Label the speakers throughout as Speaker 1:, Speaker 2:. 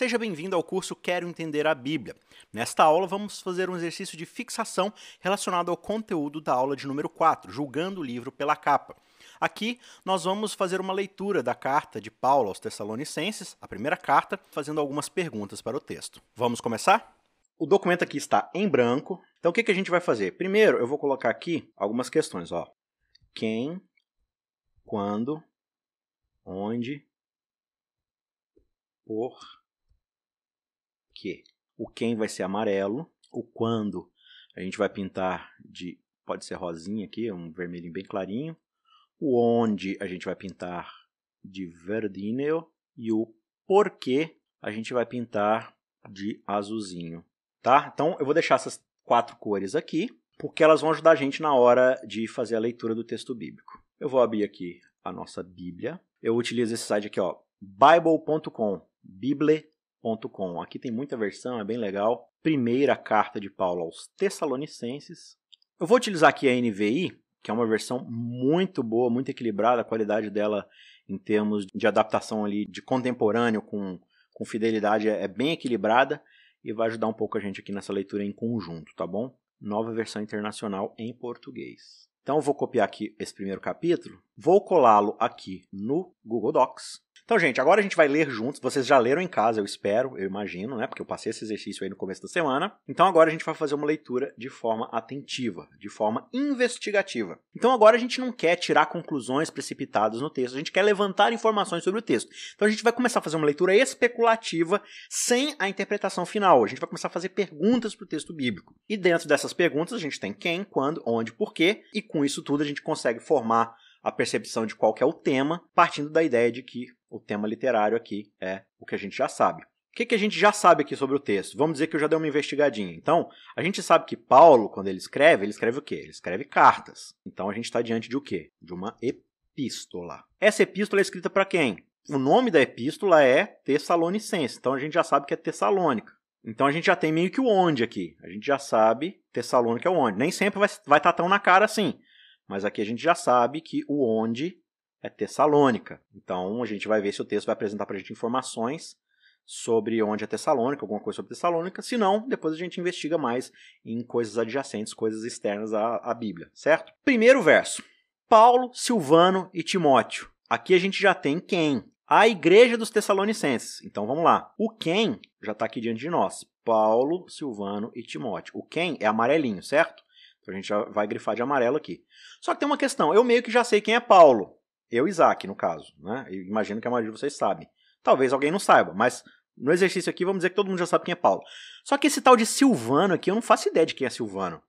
Speaker 1: Seja bem-vindo ao curso Quero Entender a Bíblia. Nesta aula, vamos fazer um exercício de fixação relacionado ao conteúdo da aula de número 4, julgando o livro pela capa. Aqui, nós vamos fazer uma leitura da carta de Paulo aos Tessalonicenses, a primeira carta, fazendo algumas perguntas para o texto. Vamos começar? O documento aqui está em branco. Então, o que, que a gente vai fazer? Primeiro, eu vou colocar aqui algumas questões. Ó. Quem, quando, onde, por o quem vai ser amarelo, o quando a gente vai pintar de, pode ser rosinha aqui, um vermelhinho bem clarinho, o onde a gente vai pintar de verdineo e o porquê a gente vai pintar de azulzinho, tá? Então eu vou deixar essas quatro cores aqui, porque elas vão ajudar a gente na hora de fazer a leitura do texto bíblico. Eu vou abrir aqui a nossa Bíblia. Eu utilizo esse site aqui, ó, bible.com, bible Aqui tem muita versão, é bem legal. Primeira carta de Paulo aos Tessalonicenses. Eu vou utilizar aqui a NVI, que é uma versão muito boa, muito equilibrada, a qualidade dela em termos de adaptação ali de contemporâneo com, com fidelidade é, é bem equilibrada e vai ajudar um pouco a gente aqui nessa leitura em conjunto, tá bom? Nova versão internacional em português. Então eu vou copiar aqui esse primeiro capítulo, vou colá-lo aqui no Google Docs então, gente, agora a gente vai ler juntos. Vocês já leram em casa, eu espero, eu imagino, né? Porque eu passei esse exercício aí no começo da semana. Então, agora a gente vai fazer uma leitura de forma atentiva, de forma investigativa. Então, agora a gente não quer tirar conclusões precipitadas no texto, a gente quer levantar informações sobre o texto. Então, a gente vai começar a fazer uma leitura especulativa sem a interpretação final. A gente vai começar a fazer perguntas para o texto bíblico. E dentro dessas perguntas, a gente tem quem, quando, onde, porquê, e com isso tudo a gente consegue formar a percepção de qual é o tema, partindo da ideia de que o tema literário aqui é o que a gente já sabe. O que, que a gente já sabe aqui sobre o texto? Vamos dizer que eu já dei uma investigadinha. Então, a gente sabe que Paulo, quando ele escreve, ele escreve o quê? Ele escreve cartas. Então, a gente está diante de o quê? De uma epístola. Essa epístola é escrita para quem? O nome da epístola é Tessalonicense. Então, a gente já sabe que é Tessalônica. Então, a gente já tem meio que o onde aqui. A gente já sabe Tessalônica é o onde. Nem sempre vai, vai estar tão na cara assim. Mas aqui a gente já sabe que o onde é Tessalônica. Então a gente vai ver se o texto vai apresentar para a gente informações sobre onde é Tessalônica, alguma coisa sobre Tessalônica. Se não, depois a gente investiga mais em coisas adjacentes, coisas externas à, à Bíblia, certo? Primeiro verso. Paulo, Silvano e Timóteo. Aqui a gente já tem quem? A igreja dos Tessalonicenses. Então vamos lá. O quem já está aqui diante de nós. Paulo, Silvano e Timóteo. O quem é amarelinho, certo? Então a gente já vai grifar de amarelo aqui. Só que tem uma questão. Eu meio que já sei quem é Paulo. Eu, Isaac, no caso. Né? Eu imagino que a maioria de vocês sabe. Talvez alguém não saiba, mas no exercício aqui vamos dizer que todo mundo já sabe quem é Paulo. Só que esse tal de Silvano aqui, eu não faço ideia de quem é Silvano.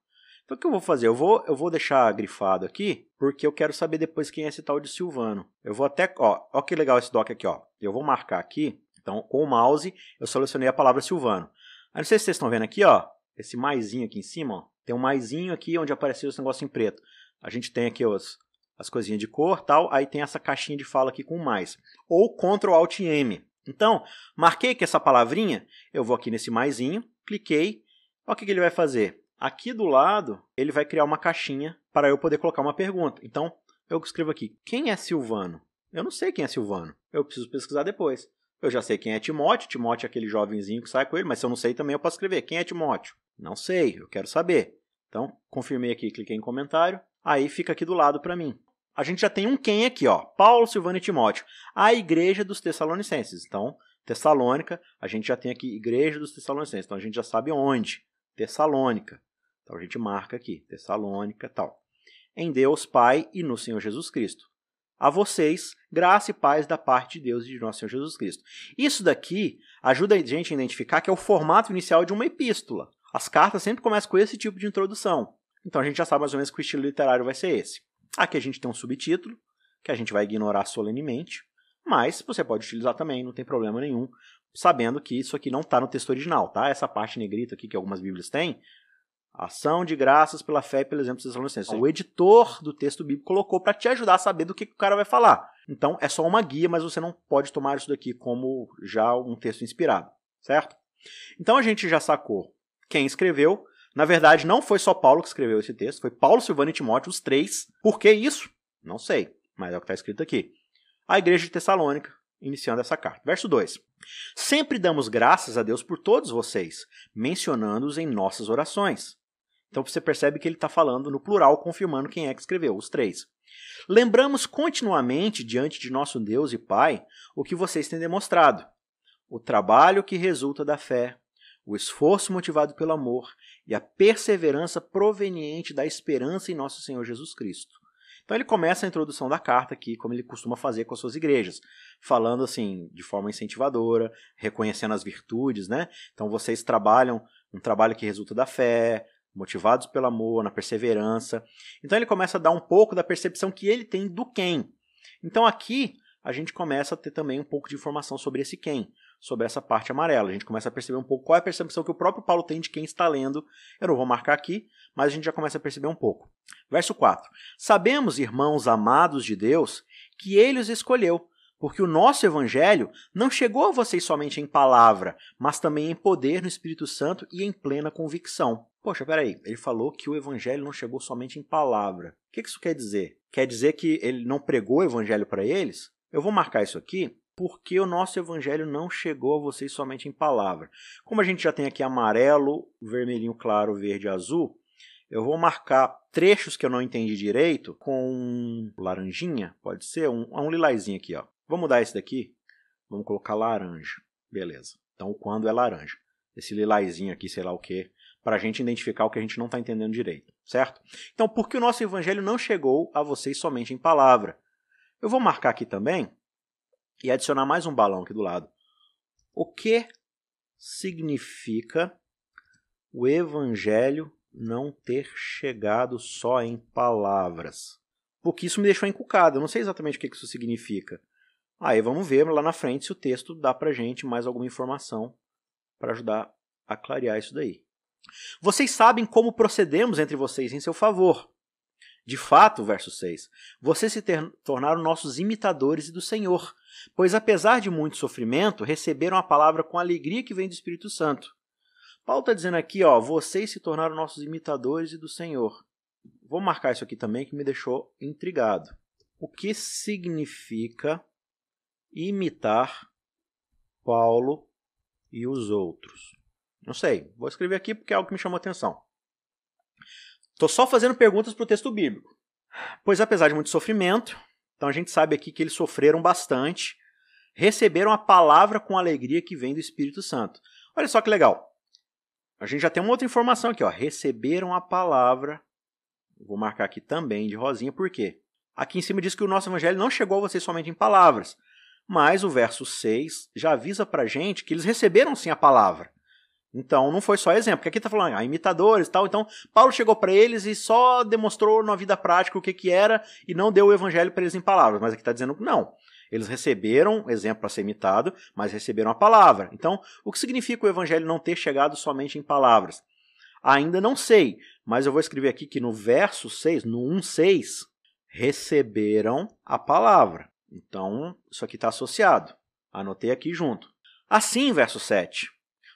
Speaker 1: Então o que eu vou fazer? Eu vou, eu vou deixar grifado aqui, porque eu quero saber depois quem é esse tal de Silvano. Eu vou até. Ó, ó que legal esse doc aqui, ó. Eu vou marcar aqui. Então, com o mouse, eu selecionei a palavra Silvano. Aí não sei se vocês estão vendo aqui, ó. Esse maisinho aqui em cima, ó. Tem um maisinho aqui onde apareceu esse negócio em preto. A gente tem aqui os, as coisinhas de cor tal, aí tem essa caixinha de fala aqui com mais. Ou Ctrl Alt M. Então, marquei aqui essa palavrinha, eu vou aqui nesse maisinho, cliquei, olha o que, que ele vai fazer. Aqui do lado, ele vai criar uma caixinha para eu poder colocar uma pergunta. Então, eu escrevo aqui, quem é Silvano? Eu não sei quem é Silvano, eu preciso pesquisar depois. Eu já sei quem é Timóteo, Timóteo é aquele jovenzinho que sai com ele, mas se eu não sei também eu posso escrever, quem é Timóteo? Não sei, eu quero saber. Então, confirmei aqui, cliquei em comentário, aí fica aqui do lado para mim a gente já tem um quem aqui, ó, Paulo, Silvano e Timóteo, a igreja dos Tessalonicenses. Então, Tessalônica, a gente já tem aqui igreja dos Tessalonicenses. Então a gente já sabe onde, Tessalônica. Então a gente marca aqui, Tessalônica, tal. Em Deus Pai e no Senhor Jesus Cristo. A vocês, graça e paz da parte de Deus e de nosso Senhor Jesus Cristo. Isso daqui ajuda a gente a identificar que é o formato inicial de uma epístola. As cartas sempre começam com esse tipo de introdução. Então a gente já sabe mais ou menos que o estilo literário vai ser esse. Aqui a gente tem um subtítulo, que a gente vai ignorar solenemente, mas você pode utilizar também, não tem problema nenhum, sabendo que isso aqui não está no texto original, tá? Essa parte negrita aqui que algumas bíblias têm, ação de graças pela fé e pelo exemplo dos Tessalonicenses. O editor do texto bíblico colocou para te ajudar a saber do que, que o cara vai falar. Então é só uma guia, mas você não pode tomar isso daqui como já um texto inspirado, certo? Então a gente já sacou quem escreveu, na verdade, não foi só Paulo que escreveu esse texto, foi Paulo, Silvano e Timóteo, os três. Por que isso? Não sei, mas é o que está escrito aqui. A igreja de Tessalônica iniciando essa carta. Verso 2. Sempre damos graças a Deus por todos vocês, mencionando-os em nossas orações. Então você percebe que ele está falando no plural, confirmando quem é que escreveu, os três. Lembramos continuamente diante de nosso Deus e Pai o que vocês têm demonstrado: o trabalho que resulta da fé, o esforço motivado pelo amor e a perseverança proveniente da esperança em nosso Senhor Jesus Cristo. Então ele começa a introdução da carta aqui, como ele costuma fazer com as suas igrejas, falando assim, de forma incentivadora, reconhecendo as virtudes, né? Então vocês trabalham um trabalho que resulta da fé, motivados pelo amor, na perseverança. Então ele começa a dar um pouco da percepção que ele tem do quem. Então aqui a gente começa a ter também um pouco de informação sobre esse quem, sobre essa parte amarela. A gente começa a perceber um pouco qual é a percepção que o próprio Paulo tem de quem está lendo. Eu não vou marcar aqui, mas a gente já começa a perceber um pouco. Verso 4. Sabemos, irmãos amados de Deus, que ele os escolheu porque o nosso evangelho não chegou a vocês somente em palavra, mas também em poder no Espírito Santo e em plena convicção. Poxa, peraí, ele falou que o evangelho não chegou somente em palavra. O que isso quer dizer? Quer dizer que ele não pregou o evangelho para eles? Eu vou marcar isso aqui porque o nosso evangelho não chegou a vocês somente em palavra. Como a gente já tem aqui amarelo, vermelhinho claro, verde azul, eu vou marcar trechos que eu não entendi direito com laranjinha, pode ser, um, um lilazinho aqui, ó. Vamos mudar esse daqui? Vamos colocar laranja. Beleza. Então, quando é laranja. Esse lilazinho aqui, sei lá o que, para a gente identificar o que a gente não está entendendo direito, certo? Então, por que o nosso evangelho não chegou a vocês somente em palavra? Eu vou marcar aqui também e adicionar mais um balão aqui do lado. O que significa o evangelho não ter chegado só em palavras? Porque isso me deixou encucado. Eu não sei exatamente o que isso significa. Aí vamos ver lá na frente se o texto dá para gente mais alguma informação para ajudar a clarear isso daí. Vocês sabem como procedemos entre vocês em seu favor. De fato, verso 6, vocês se tornaram nossos imitadores e do Senhor, pois apesar de muito sofrimento, receberam a palavra com alegria que vem do Espírito Santo. Paulo está dizendo aqui, ó, vocês se tornaram nossos imitadores e do Senhor. Vou marcar isso aqui também que me deixou intrigado. O que significa imitar Paulo e os outros? Não sei, vou escrever aqui porque é algo que me chamou a atenção. Estou só fazendo perguntas para o texto bíblico. Pois apesar de muito sofrimento, então a gente sabe aqui que eles sofreram bastante, receberam a palavra com alegria que vem do Espírito Santo. Olha só que legal. A gente já tem uma outra informação aqui, ó. Receberam a palavra. Vou marcar aqui também de rosinha, por quê? Aqui em cima diz que o nosso evangelho não chegou a vocês somente em palavras, mas o verso 6 já avisa para gente que eles receberam sim a palavra. Então não foi só exemplo, porque aqui está falando ah, imitadores e tal. Então Paulo chegou para eles e só demonstrou na vida prática o que, que era e não deu o evangelho para eles em palavras. Mas aqui está dizendo que não. Eles receberam, exemplo para ser imitado, mas receberam a palavra. Então, o que significa o evangelho não ter chegado somente em palavras? Ainda não sei, mas eu vou escrever aqui que no verso 6, no 1,6, receberam a palavra. Então, isso aqui está associado. Anotei aqui junto. Assim, verso 7.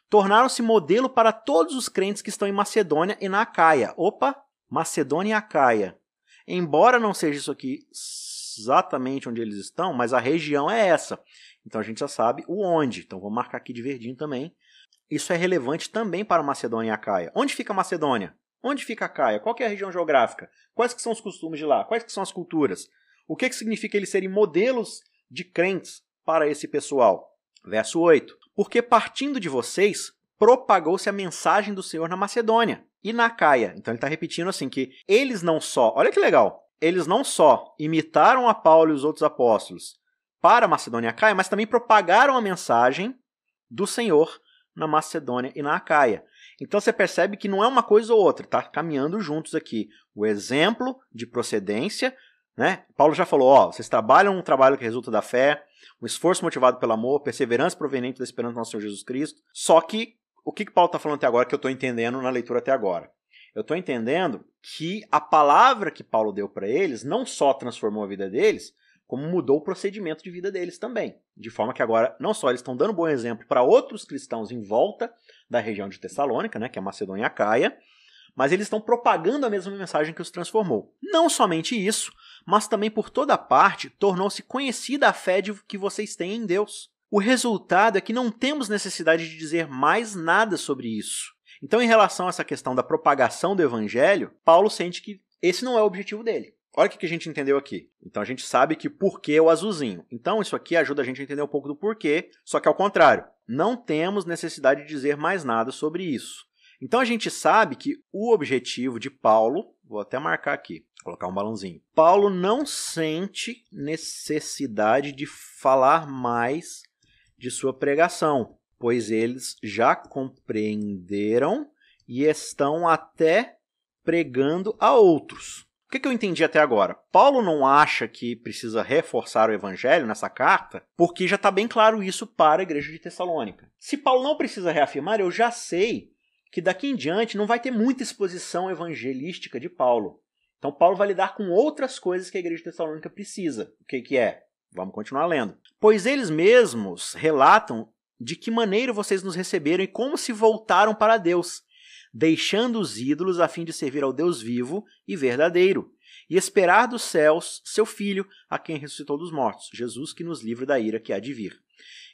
Speaker 1: Tornaram-se modelo para todos os crentes que estão em Macedônia e na Acaia. Opa! Macedônia e Acaia. Embora não seja isso aqui exatamente onde eles estão, mas a região é essa. Então a gente já sabe o onde. Então vou marcar aqui de verdinho também. Isso é relevante também para Macedônia e Acaia. Onde fica Macedônia? Onde fica a Caia? Qual é a região geográfica? Quais que são os costumes de lá? Quais que são as culturas? O que, que significa eles serem modelos de crentes para esse pessoal? Verso 8. Porque partindo de vocês, propagou-se a mensagem do Senhor na Macedônia e na Caia. Então ele está repetindo assim que eles não só, olha que legal, eles não só imitaram a Paulo e os outros apóstolos para a Macedônia e a Caia, mas também propagaram a mensagem do Senhor na Macedônia e na Acaia. Então você percebe que não é uma coisa ou outra, está caminhando juntos aqui. O exemplo de procedência né? Paulo já falou, ó, vocês trabalham um trabalho que resulta da fé, um esforço motivado pelo amor, perseverança proveniente da esperança do nosso Senhor Jesus Cristo. Só que, o que, que Paulo está falando até agora que eu estou entendendo na leitura até agora? Eu estou entendendo que a palavra que Paulo deu para eles não só transformou a vida deles, como mudou o procedimento de vida deles também. De forma que agora, não só eles estão dando um bom exemplo para outros cristãos em volta da região de Tessalônica, né, que é Macedônia e Caia, mas eles estão propagando a mesma mensagem que os transformou. Não somente isso, mas também por toda parte tornou-se conhecida a fé que vocês têm em Deus. O resultado é que não temos necessidade de dizer mais nada sobre isso. Então, em relação a essa questão da propagação do evangelho, Paulo sente que esse não é o objetivo dele. Olha o que a gente entendeu aqui. Então a gente sabe que porquê é o azulzinho. Então isso aqui ajuda a gente a entender um pouco do porquê, só que ao contrário. Não temos necessidade de dizer mais nada sobre isso. Então a gente sabe que o objetivo de Paulo, vou até marcar aqui, colocar um balãozinho. Paulo não sente necessidade de falar mais de sua pregação, pois eles já compreenderam e estão até pregando a outros. O que, eu entendi até agora? Paulo não acha que precisa reforçar o evangelho nessa carta, porque já está bem claro isso para a igreja de Tessalônica. Se Paulo não precisa reafirmar, eu já sei que daqui em diante não vai ter muita exposição evangelística de Paulo. Então Paulo vai lidar com outras coisas que a igreja de Tessalônica precisa. O que, que é? Vamos continuar lendo. Pois eles mesmos relatam de que maneira vocês nos receberam e como se voltaram para Deus, deixando os ídolos a fim de servir ao Deus vivo e verdadeiro, e esperar dos céus seu Filho, a quem ressuscitou dos mortos, Jesus que nos livra da ira que há de vir.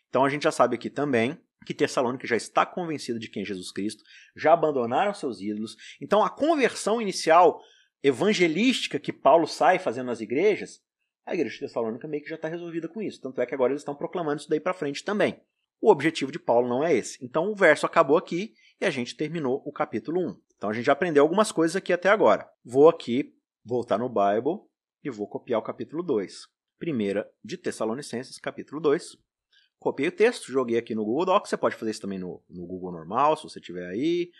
Speaker 1: Então a gente já sabe aqui também que Tessalônica já está convencida de quem é Jesus Cristo, já abandonaram seus ídolos. Então a conversão inicial evangelística que Paulo sai fazendo nas igrejas, a igreja de Tessalônica meio que já está resolvida com isso. Tanto é que agora eles estão proclamando isso daí para frente também. O objetivo de Paulo não é esse. Então o verso acabou aqui e a gente terminou o capítulo 1. Então a gente já aprendeu algumas coisas aqui até agora. Vou aqui voltar no Bible e vou copiar o capítulo 2. Primeira de Tessalonicenses, capítulo 2. Copiei o texto, joguei aqui no Google Docs. Você pode fazer isso também no, no Google normal, se você tiver aí.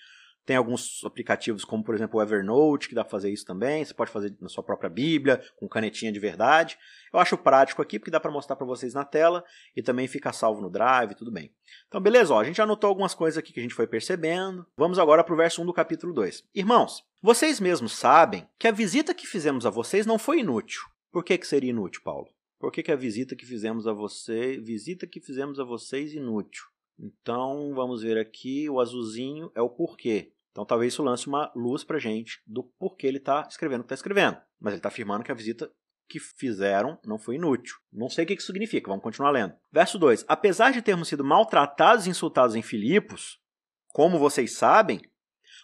Speaker 1: Tem alguns aplicativos, como por exemplo o Evernote, que dá para fazer isso também. Você pode fazer na sua própria Bíblia, com canetinha de verdade. Eu acho prático aqui, porque dá para mostrar para vocês na tela e também fica salvo no Drive, tudo bem. Então, beleza, ó, a gente anotou algumas coisas aqui que a gente foi percebendo. Vamos agora para o verso 1 do capítulo 2. Irmãos, vocês mesmos sabem que a visita que fizemos a vocês não foi inútil. Por que, que seria inútil, Paulo? Por que, que a visita que fizemos a você, visita que fizemos a vocês inútil? Então, vamos ver aqui, o azulzinho é o porquê. Então, talvez isso lance uma luz para gente do porquê ele está escrevendo o que está escrevendo. Mas ele está afirmando que a visita que fizeram não foi inútil. Não sei o que isso significa, vamos continuar lendo. Verso 2: Apesar de termos sido maltratados e insultados em Filipos, como vocês sabem,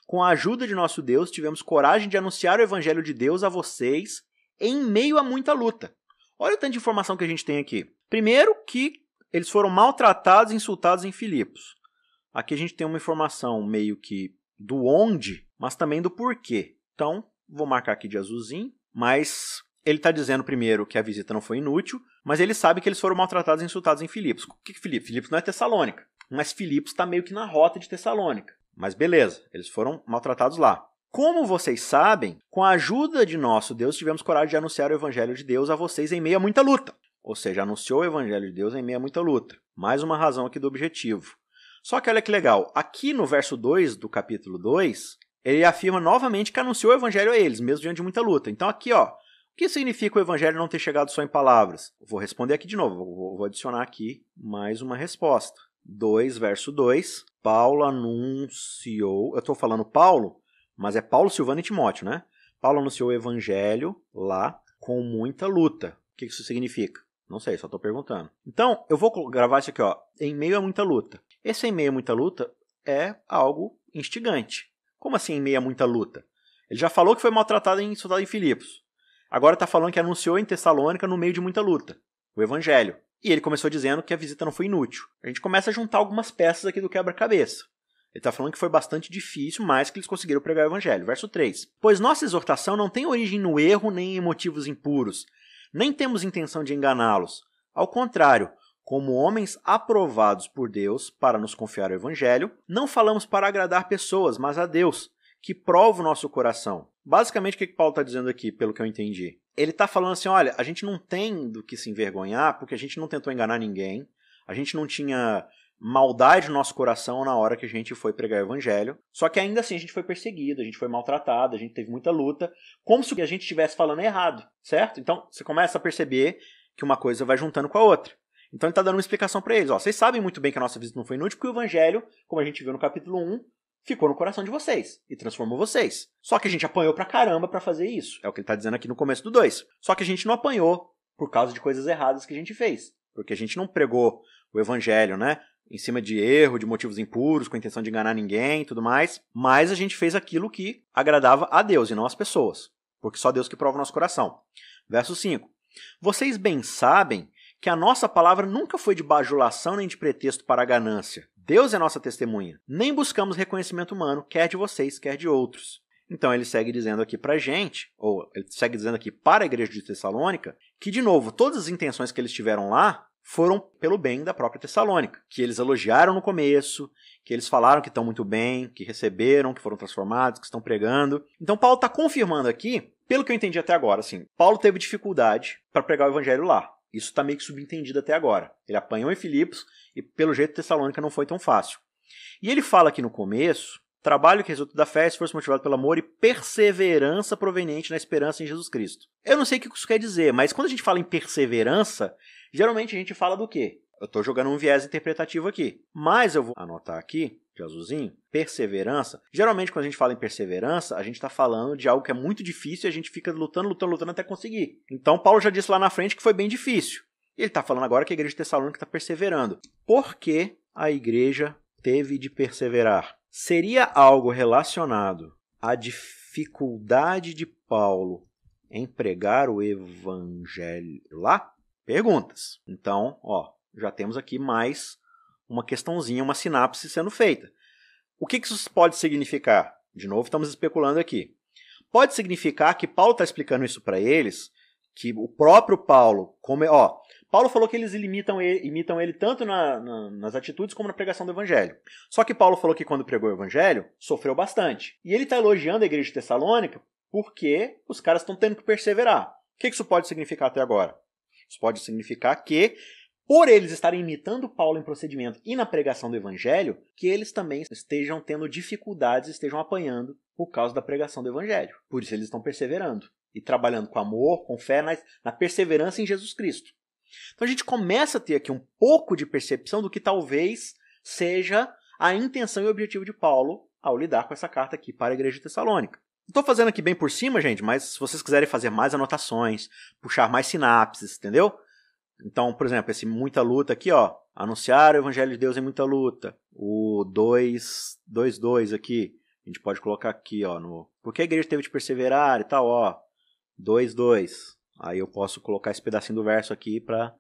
Speaker 1: com a ajuda de nosso Deus, tivemos coragem de anunciar o evangelho de Deus a vocês em meio a muita luta. Olha o tanto de informação que a gente tem aqui. Primeiro, que eles foram maltratados e insultados em Filipos. Aqui a gente tem uma informação meio que do onde, mas também do porquê. Então, vou marcar aqui de azulzinho, mas ele está dizendo primeiro que a visita não foi inútil, mas ele sabe que eles foram maltratados e insultados em Filipos. O que é Filipos? Filipos não é Tessalônica, mas Filipos está meio que na rota de Tessalônica. Mas beleza, eles foram maltratados lá. Como vocês sabem, com a ajuda de nosso Deus, tivemos coragem de anunciar o Evangelho de Deus a vocês em meio a muita luta. Ou seja, anunciou o Evangelho de Deus em meio a muita luta. Mais uma razão aqui do objetivo. Só que olha que legal, aqui no verso 2 do capítulo 2, ele afirma novamente que anunciou o Evangelho a eles, mesmo diante de muita luta. Então aqui, ó, o que significa o Evangelho não ter chegado só em palavras? Vou responder aqui de novo, vou adicionar aqui mais uma resposta. 2, verso 2, Paulo anunciou, eu estou falando Paulo, mas é Paulo, Silvano e Timóteo, né? Paulo anunciou o evangelho lá com muita luta. O que isso significa? Não sei, só estou perguntando. Então, eu vou gravar isso aqui, ó, em meio a muita luta. Esse em meio a muita luta é algo instigante. Como assim em meio a muita luta? Ele já falou que foi maltratado em soldado em Filipos. Agora está falando que anunciou em Tessalônica no meio de muita luta. O evangelho. E ele começou dizendo que a visita não foi inútil. A gente começa a juntar algumas peças aqui do quebra-cabeça. Ele está falando que foi bastante difícil, mas que eles conseguiram pregar o evangelho. Verso 3. Pois nossa exortação não tem origem no erro nem em motivos impuros, nem temos intenção de enganá-los. Ao contrário, como homens aprovados por Deus para nos confiar o evangelho, não falamos para agradar pessoas, mas a Deus, que prova o nosso coração. Basicamente, o que Paulo está dizendo aqui, pelo que eu entendi? Ele está falando assim: olha, a gente não tem do que se envergonhar, porque a gente não tentou enganar ninguém, a gente não tinha maldade no nosso coração na hora que a gente foi pregar o evangelho. Só que ainda assim a gente foi perseguido, a gente foi maltratado, a gente teve muita luta, como se a gente estivesse falando errado, certo? Então você começa a perceber que uma coisa vai juntando com a outra. Então ele está dando uma explicação para eles. Ó, vocês sabem muito bem que a nossa visita não foi inútil, porque o evangelho, como a gente viu no capítulo 1, ficou no coração de vocês e transformou vocês. Só que a gente apanhou pra caramba para fazer isso. É o que ele está dizendo aqui no começo do 2. Só que a gente não apanhou por causa de coisas erradas que a gente fez. Porque a gente não pregou o evangelho, né? Em cima de erro, de motivos impuros, com a intenção de enganar ninguém e tudo mais. Mas a gente fez aquilo que agradava a Deus e não as pessoas. Porque só Deus que prova o nosso coração. Verso 5. Vocês bem sabem que a nossa palavra nunca foi de bajulação nem de pretexto para a ganância. Deus é nossa testemunha. Nem buscamos reconhecimento humano, quer de vocês, quer de outros. Então ele segue dizendo aqui para a gente, ou ele segue dizendo aqui para a igreja de Tessalônica, que, de novo, todas as intenções que eles tiveram lá foram pelo bem da própria Tessalônica, que eles elogiaram no começo, que eles falaram que estão muito bem, que receberam, que foram transformados, que estão pregando. Então Paulo está confirmando aqui, pelo que eu entendi até agora, assim, Paulo teve dificuldade para pregar o evangelho lá. Isso está meio que subentendido até agora. Ele apanhou em Filipos e, pelo jeito, Tessalônica não foi tão fácil. E ele fala aqui no começo Trabalho que resulta da fé, esforço motivado pelo amor e perseverança proveniente na esperança em Jesus Cristo. Eu não sei o que isso quer dizer, mas quando a gente fala em perseverança, geralmente a gente fala do quê? Eu estou jogando um viés interpretativo aqui. Mas eu vou anotar aqui, de azulzinho, perseverança. Geralmente, quando a gente fala em perseverança, a gente está falando de algo que é muito difícil e a gente fica lutando, lutando, lutando até conseguir. Então, Paulo já disse lá na frente que foi bem difícil. Ele está falando agora que a igreja de Tessalônica está perseverando. Por que a igreja teve de perseverar? Seria algo relacionado à dificuldade de Paulo em pregar o evangelho lá? Perguntas. Então, ó, já temos aqui mais uma questãozinha, uma sinapse sendo feita. O que isso pode significar? De novo, estamos especulando aqui. Pode significar que Paulo está explicando isso para eles, que o próprio Paulo, como é, ó, Paulo falou que eles imitam ele, imitam ele tanto na, na, nas atitudes como na pregação do evangelho. Só que Paulo falou que quando pregou o evangelho, sofreu bastante. E ele está elogiando a igreja de Tessalônica porque os caras estão tendo que perseverar. O que isso pode significar até agora? Isso pode significar que, por eles estarem imitando Paulo em procedimento e na pregação do evangelho, que eles também estejam tendo dificuldades, estejam apanhando por causa da pregação do evangelho. Por isso eles estão perseverando e trabalhando com amor, com fé, na, na perseverança em Jesus Cristo. Então a gente começa a ter aqui um pouco de percepção do que talvez seja a intenção e o objetivo de Paulo ao lidar com essa carta aqui para a igreja de Tessalônica. Estou fazendo aqui bem por cima, gente, mas se vocês quiserem fazer mais anotações, puxar mais sinapses, entendeu? Então, por exemplo, esse muita luta aqui, ó, anunciar o evangelho de Deus em muita luta. O 2.2 aqui, a gente pode colocar aqui, ó, no porque a igreja teve de perseverar e tal, ó. 2.2. Aí eu posso colocar esse pedacinho do verso aqui para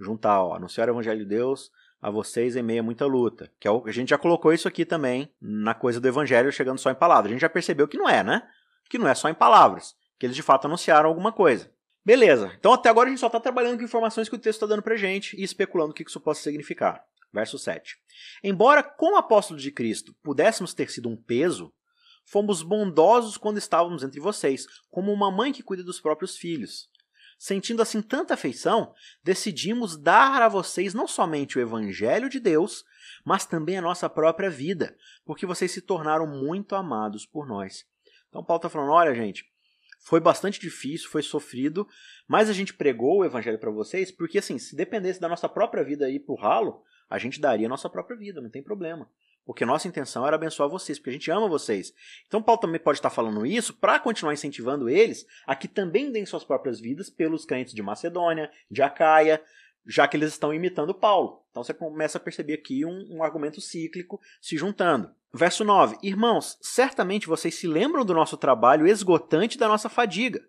Speaker 1: juntar, ó, anunciar o evangelho de Deus a vocês em meio a muita luta. Que é a gente já colocou isso aqui também na coisa do evangelho chegando só em palavras. A gente já percebeu que não é, né? Que não é só em palavras, que eles de fato anunciaram alguma coisa. Beleza. Então até agora a gente só está trabalhando com informações que o texto está dando pra gente e especulando o que isso possa significar. Verso 7. Embora com o apóstolo de Cristo pudéssemos ter sido um peso, fomos bondosos quando estávamos entre vocês, como uma mãe que cuida dos próprios filhos. Sentindo assim tanta afeição, decidimos dar a vocês não somente o Evangelho de Deus, mas também a nossa própria vida, porque vocês se tornaram muito amados por nós. Então, Paulo está falando: olha, gente, foi bastante difícil, foi sofrido, mas a gente pregou o Evangelho para vocês, porque assim, se dependesse da nossa própria vida ir para o ralo, a gente daria a nossa própria vida, não tem problema. Porque nossa intenção era abençoar vocês, porque a gente ama vocês. Então Paulo também pode estar falando isso para continuar incentivando eles a que também deem suas próprias vidas pelos crentes de Macedônia, de Acaia, já que eles estão imitando Paulo. Então você começa a perceber aqui um, um argumento cíclico se juntando. Verso 9: Irmãos, certamente vocês se lembram do nosso trabalho esgotante da nossa fadiga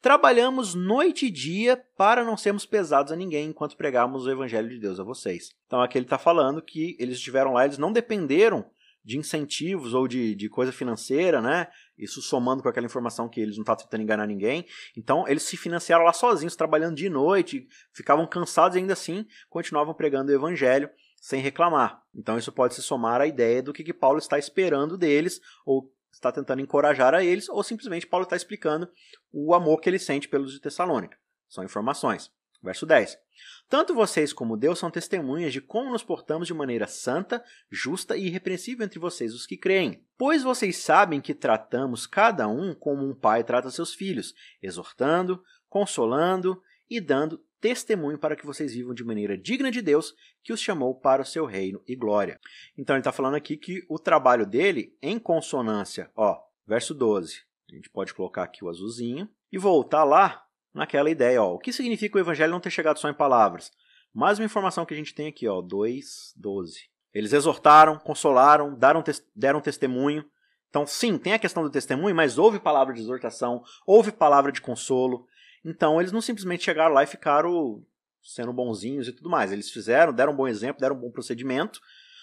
Speaker 1: Trabalhamos noite e dia para não sermos pesados a ninguém enquanto pregávamos o Evangelho de Deus a vocês. Então aqui ele está falando que eles estiveram lá, eles não dependeram de incentivos ou de, de coisa financeira, né? Isso somando com aquela informação que eles não estavam tentando enganar ninguém. Então, eles se financiaram lá sozinhos, trabalhando de noite, ficavam cansados e ainda assim continuavam pregando o evangelho sem reclamar. Então, isso pode se somar à ideia do que, que Paulo está esperando deles, ou está tentando encorajar a eles, ou simplesmente Paulo está explicando o amor que ele sente pelos de Tessalônica. São informações. Verso 10. Tanto vocês como Deus são testemunhas de como nos portamos de maneira santa, justa e irrepreensível entre vocês, os que creem. Pois vocês sabem que tratamos cada um como um pai trata seus filhos, exortando, consolando e dando testemunho para que vocês vivam de maneira digna de Deus, que os chamou para o seu reino e glória. Então ele está falando aqui que o trabalho dele, em consonância, ó, verso 12, a gente pode colocar aqui o azulzinho, e voltar lá naquela ideia, ó, o que significa o evangelho não ter chegado só em palavras? Mais uma informação que a gente tem aqui, ó, 2, 12. Eles exortaram, consolaram, deram, deram testemunho. Então, sim, tem a questão do testemunho, mas houve palavra de exortação, houve palavra de consolo. Então, eles não simplesmente chegaram lá e ficaram sendo bonzinhos e tudo mais. Eles fizeram, deram um bom exemplo, deram um bom procedimento,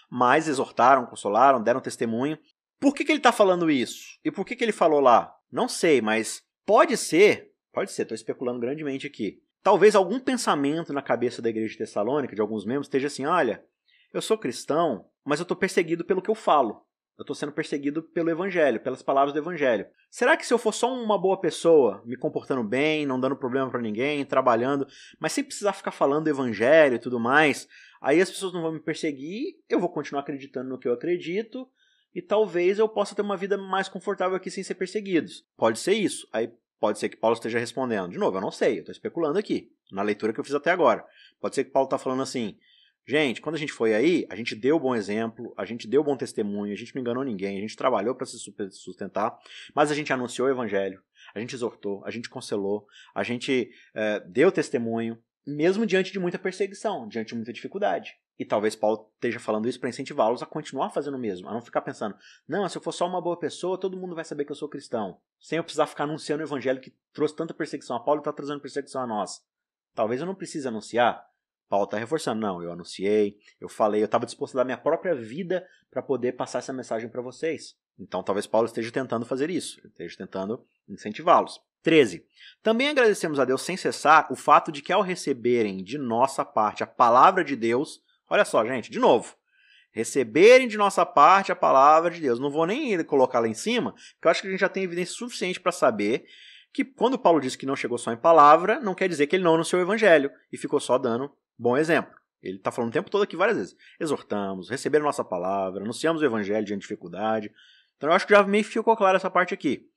Speaker 1: mas exortaram, consolaram, deram testemunho. Por que, que ele está falando isso? E por que, que ele falou lá? Não sei, mas pode ser, pode ser, estou especulando grandemente aqui. Talvez algum pensamento na cabeça da igreja de Tessalônica, de alguns membros, esteja assim: olha, eu sou cristão, mas eu estou perseguido pelo que eu falo. Eu estou sendo perseguido pelo evangelho, pelas palavras do evangelho. Será que se eu for só uma boa pessoa, me comportando bem, não dando problema para ninguém, trabalhando, mas sem precisar ficar falando do evangelho e tudo mais, aí as pessoas não vão me perseguir, eu vou continuar acreditando no que eu acredito e talvez eu possa ter uma vida mais confortável aqui sem ser perseguido. Pode ser isso. Aí pode ser que Paulo esteja respondendo. De novo, eu não sei, eu estou especulando aqui, na leitura que eu fiz até agora. Pode ser que Paulo está falando assim: Gente, quando a gente foi aí, a gente deu bom exemplo, a gente deu bom testemunho, a gente não enganou ninguém, a gente trabalhou para se sustentar, mas a gente anunciou o evangelho, a gente exortou, a gente conselou, a gente é, deu testemunho, mesmo diante de muita perseguição, diante de muita dificuldade. E talvez Paulo esteja falando isso para incentivá-los a continuar fazendo o mesmo, a não ficar pensando, não, se eu for só uma boa pessoa, todo mundo vai saber que eu sou cristão, sem eu precisar ficar anunciando o evangelho que trouxe tanta perseguição a Paulo e está trazendo perseguição a nós. Talvez eu não precise anunciar, Paulo está reforçando, não, eu anunciei, eu falei, eu estava disposto a dar minha própria vida para poder passar essa mensagem para vocês. Então talvez Paulo esteja tentando fazer isso, esteja tentando incentivá-los. 13. Também agradecemos a Deus sem cessar o fato de que ao receberem de nossa parte a palavra de Deus, olha só, gente, de novo, receberem de nossa parte a palavra de Deus. Não vou nem colocar lá em cima, porque eu acho que a gente já tem evidência suficiente para saber que quando Paulo disse que não chegou só em palavra, não quer dizer que ele não anunciou o evangelho e ficou só dando Bom exemplo. Ele está falando o tempo todo aqui várias vezes. Exortamos, receberam nossa palavra, anunciamos o evangelho diante de dificuldade. Então eu acho que já meio ficou claro essa parte aqui.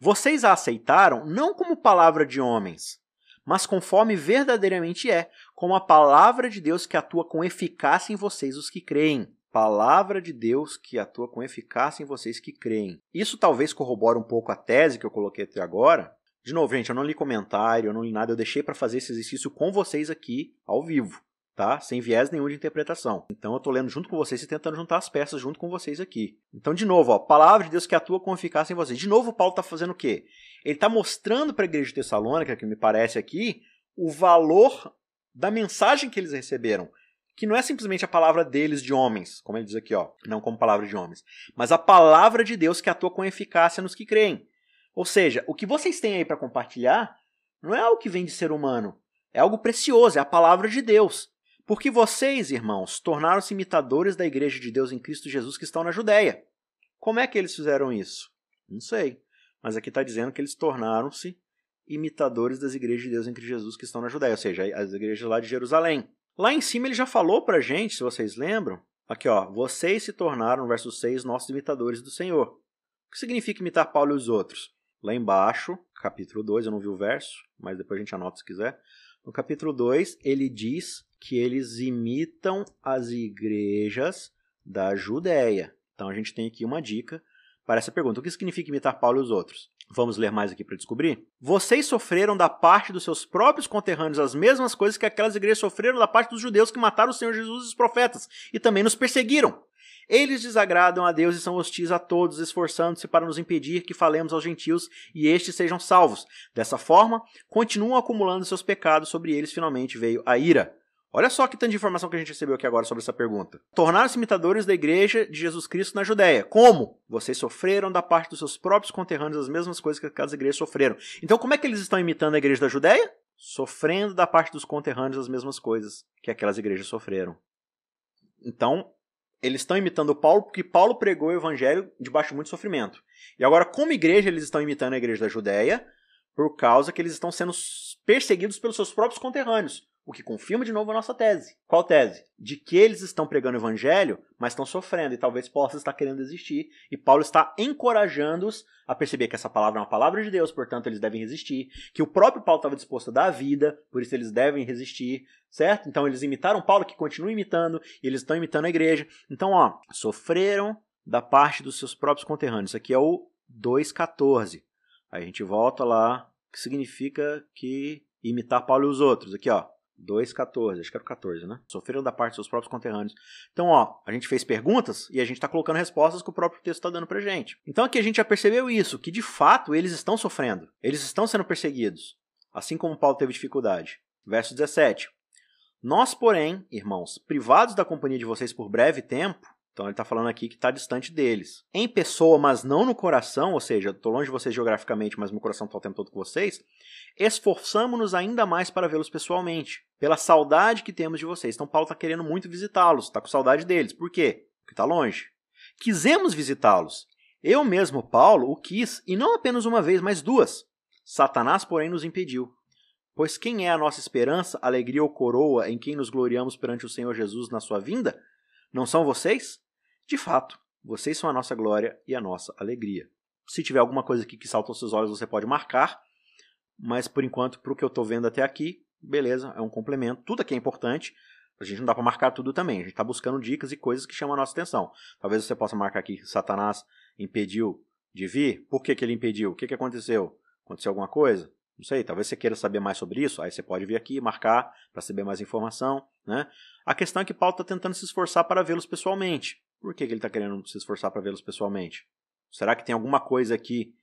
Speaker 1: Vocês a aceitaram não como palavra de homens, mas conforme verdadeiramente é, como a palavra de Deus que atua com eficácia em vocês, os que creem. Palavra de Deus que atua com eficácia em vocês que creem. Isso talvez corrobore um pouco a tese que eu coloquei até agora, de novo, gente, eu não li comentário, eu não li nada, eu deixei para fazer esse exercício com vocês aqui ao vivo, tá? Sem viés nenhum de interpretação. Então eu tô lendo junto com vocês e tentando juntar as peças junto com vocês aqui. Então, de novo, ó, palavra de Deus que atua com eficácia em vocês. De novo, Paulo está fazendo o quê? Ele está mostrando para a igreja de Tessalônica, que me parece aqui, o valor da mensagem que eles receberam que não é simplesmente a palavra deles de homens, como ele diz aqui, ó, não como palavra de homens, mas a palavra de Deus que atua com eficácia nos que creem. Ou seja, o que vocês têm aí para compartilhar não é algo que vem de ser humano, é algo precioso, é a palavra de Deus. Porque vocês, irmãos, tornaram-se imitadores da igreja de Deus em Cristo Jesus que estão na Judéia. Como é que eles fizeram isso? Não sei. Mas aqui está dizendo que eles tornaram-se imitadores das igrejas de Deus em Cristo Jesus que estão na Judéia, ou seja, as igrejas lá de Jerusalém. Lá em cima ele já falou para gente, se vocês lembram, aqui ó, vocês se tornaram, verso 6, nossos imitadores do Senhor. O que significa imitar Paulo e os outros? Lá embaixo, capítulo 2, eu não vi o verso, mas depois a gente anota se quiser. No capítulo 2, ele diz que eles imitam as igrejas da Judéia. Então a gente tem aqui uma dica para essa pergunta. O que significa imitar Paulo e os outros? Vamos ler mais aqui para descobrir? Vocês sofreram da parte dos seus próprios conterrâneos as mesmas coisas que aquelas igrejas sofreram da parte dos judeus que mataram o Senhor Jesus e os profetas e também nos perseguiram. Eles desagradam a Deus e são hostis a todos, esforçando-se para nos impedir que falemos aos gentios e estes sejam salvos. Dessa forma, continuam acumulando seus pecados, sobre eles finalmente veio a ira. Olha só que tanto de informação que a gente recebeu aqui agora sobre essa pergunta. Tornaram-se imitadores da igreja de Jesus Cristo na Judéia. Como? Vocês sofreram da parte dos seus próprios conterrâneos as mesmas coisas que aquelas igrejas sofreram. Então, como é que eles estão imitando a igreja da Judéia? Sofrendo da parte dos conterrâneos as mesmas coisas que aquelas igrejas sofreram. Então, eles estão imitando Paulo porque Paulo pregou o evangelho debaixo de muito sofrimento. E agora, como igreja, eles estão imitando a igreja da Judéia por causa que eles estão sendo perseguidos pelos seus próprios conterrâneos. O que confirma de novo a nossa tese. Qual tese? De que eles estão pregando o evangelho, mas estão sofrendo e talvez possa estar querendo desistir. E Paulo está encorajando-os a perceber que essa palavra é uma palavra de Deus, portanto eles devem resistir. Que o próprio Paulo estava disposto a dar a vida, por isso eles devem resistir, certo? Então eles imitaram Paulo, que continua imitando, e eles estão imitando a igreja. Então, ó, sofreram da parte dos seus próprios conterrâneos. Isso aqui é o 2,14. Aí a gente volta lá, que significa que imitar Paulo e os outros. Aqui, ó. 2,14, acho que era o 14, né? Sofreram da parte dos seus próprios conterrâneos. Então, ó, a gente fez perguntas e a gente está colocando respostas que o próprio texto está dando pra gente. Então aqui a gente já percebeu isso, que de fato eles estão sofrendo, eles estão sendo perseguidos, assim como Paulo teve dificuldade. Verso 17. Nós, porém, irmãos, privados da companhia de vocês por breve tempo, então ele está falando aqui que está distante deles. Em pessoa, mas não no coração, ou seja, estou longe de vocês geograficamente, mas meu coração está o tempo todo com vocês, esforçamos-nos ainda mais para vê-los pessoalmente, pela saudade que temos de vocês. Então Paulo está querendo muito visitá-los, está com saudade deles. Por quê? Porque está longe. Quisemos visitá-los. Eu mesmo, Paulo, o quis, e não apenas uma vez, mas duas. Satanás, porém, nos impediu. Pois quem é a nossa esperança, alegria ou coroa em quem nos gloriamos perante o Senhor Jesus na sua vinda? Não são vocês? De fato, vocês são a nossa glória e a nossa alegria. Se tiver alguma coisa aqui que salta aos seus olhos, você pode marcar, mas por enquanto, para o que eu estou vendo até aqui, beleza, é um complemento. Tudo aqui é importante, a gente não dá para marcar tudo também. A gente está buscando dicas e coisas que chamam a nossa atenção. Talvez você possa marcar aqui que Satanás impediu de vir. Por que, que ele impediu? O que, que aconteceu? Aconteceu alguma coisa? Não sei, talvez você queira saber mais sobre isso, aí você pode vir aqui marcar para saber mais informação. Né? A questão é que Paulo está tentando se esforçar para vê-los pessoalmente. Por que, que ele está querendo se esforçar para vê-los pessoalmente? Será que tem alguma coisa aqui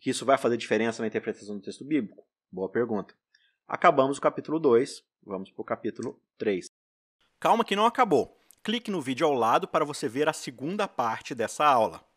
Speaker 1: que isso vai fazer diferença na interpretação do texto bíblico? Boa pergunta. Acabamos o capítulo 2, vamos para o capítulo 3. Calma que não acabou. Clique no vídeo ao lado para você ver a segunda parte dessa aula.